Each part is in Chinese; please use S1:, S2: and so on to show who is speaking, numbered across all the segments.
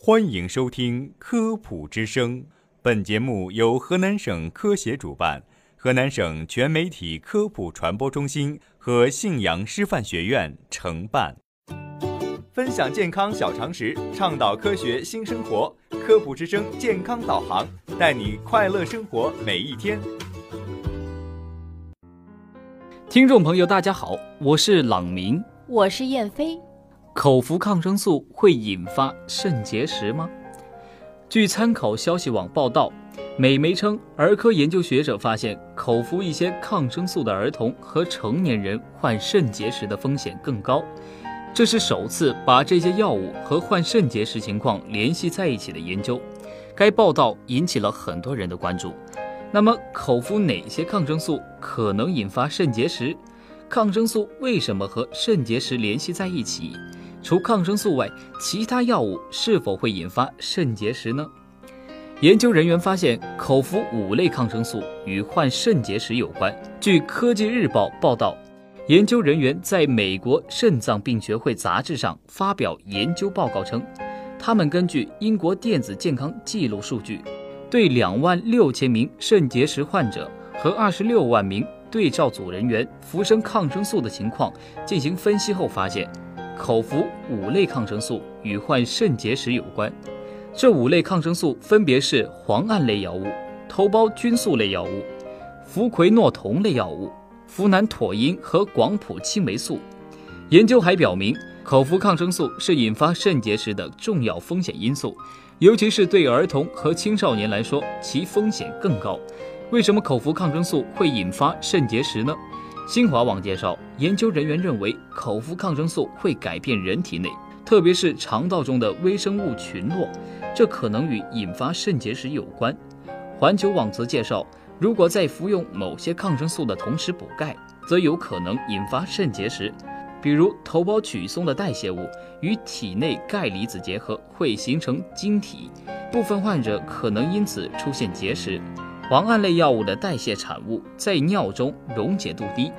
S1: 欢迎收听《科普之声》，本节目由河南省科协主办，河南省全媒体科普传播中心和信阳师范学院承办。分享健康小常识，倡导科学新生活，《科普之声》健康导航，带你快乐生活每一天。
S2: 听众朋友，大家好，我是朗明，
S3: 我是燕飞。
S2: 口服抗生素会引发肾结石吗？据参考消息网报道，美媒称，儿科研究学者发现，口服一些抗生素的儿童和成年人患肾结石的风险更高。这是首次把这些药物和患肾结石情况联系在一起的研究。该报道引起了很多人的关注。那么，口服哪些抗生素可能引发肾结石？抗生素为什么和肾结石联系在一起？除抗生素外，其他药物是否会引发肾结石呢？研究人员发现，口服五类抗生素与患肾结石有关。据《科技日报》报道，研究人员在美国肾脏病学会杂志上发表研究报告称，他们根据英国电子健康记录数据，对两万六千名肾结石患者和二十六万名对照组人员服生抗生素的情况进行分析后发现。口服五类抗生素与患肾结石有关，这五类抗生素分别是磺胺类药物、头孢菌素类药物、氟喹诺酮类药物、呋喃妥因和广谱青霉素。研究还表明，口服抗生素是引发肾结石的重要风险因素，尤其是对儿童和青少年来说，其风险更高。为什么口服抗生素会引发肾结石呢？新华网介绍，研究人员认为，口服抗生素会改变人体内，特别是肠道中的微生物群落，这可能与引发肾结石有关。环球网则介绍，如果在服用某些抗生素的同时补钙，则有可能引发肾结石。比如，头孢曲松的代谢物与体内钙离子结合，会形成晶体，部分患者可能因此出现结石。磺胺类药物的代谢产物在尿中溶解度低，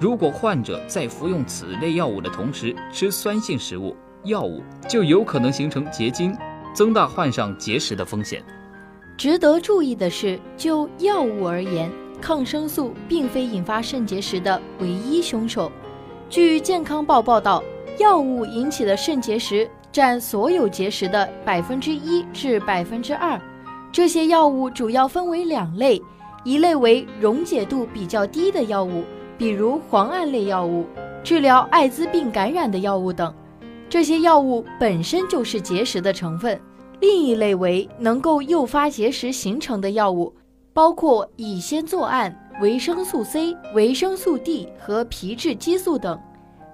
S2: 如果患者在服用此类药物的同时吃酸性食物，药物就有可能形成结晶，增大患上结石的风险。
S3: 值得注意的是，就药物而言，抗生素并非引发肾结石的唯一凶手。据健康报报道，药物引起的肾结石占所有结石的百分之一至百分之二。这些药物主要分为两类，一类为溶解度比较低的药物，比如磺胺类药物、治疗艾滋病感染的药物等，这些药物本身就是结石的成分；另一类为能够诱发结石形成的药物，包括乙酰唑胺、维生素 C、维生素 D 和皮质激素等，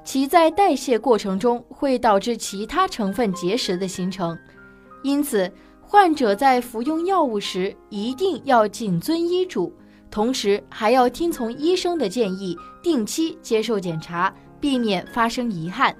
S3: 其在代谢过程中会导致其他成分结石的形成，因此。患者在服用药物时一定要谨遵医嘱，同时还要听从医生的建议，定期接受检查，避免发生遗憾。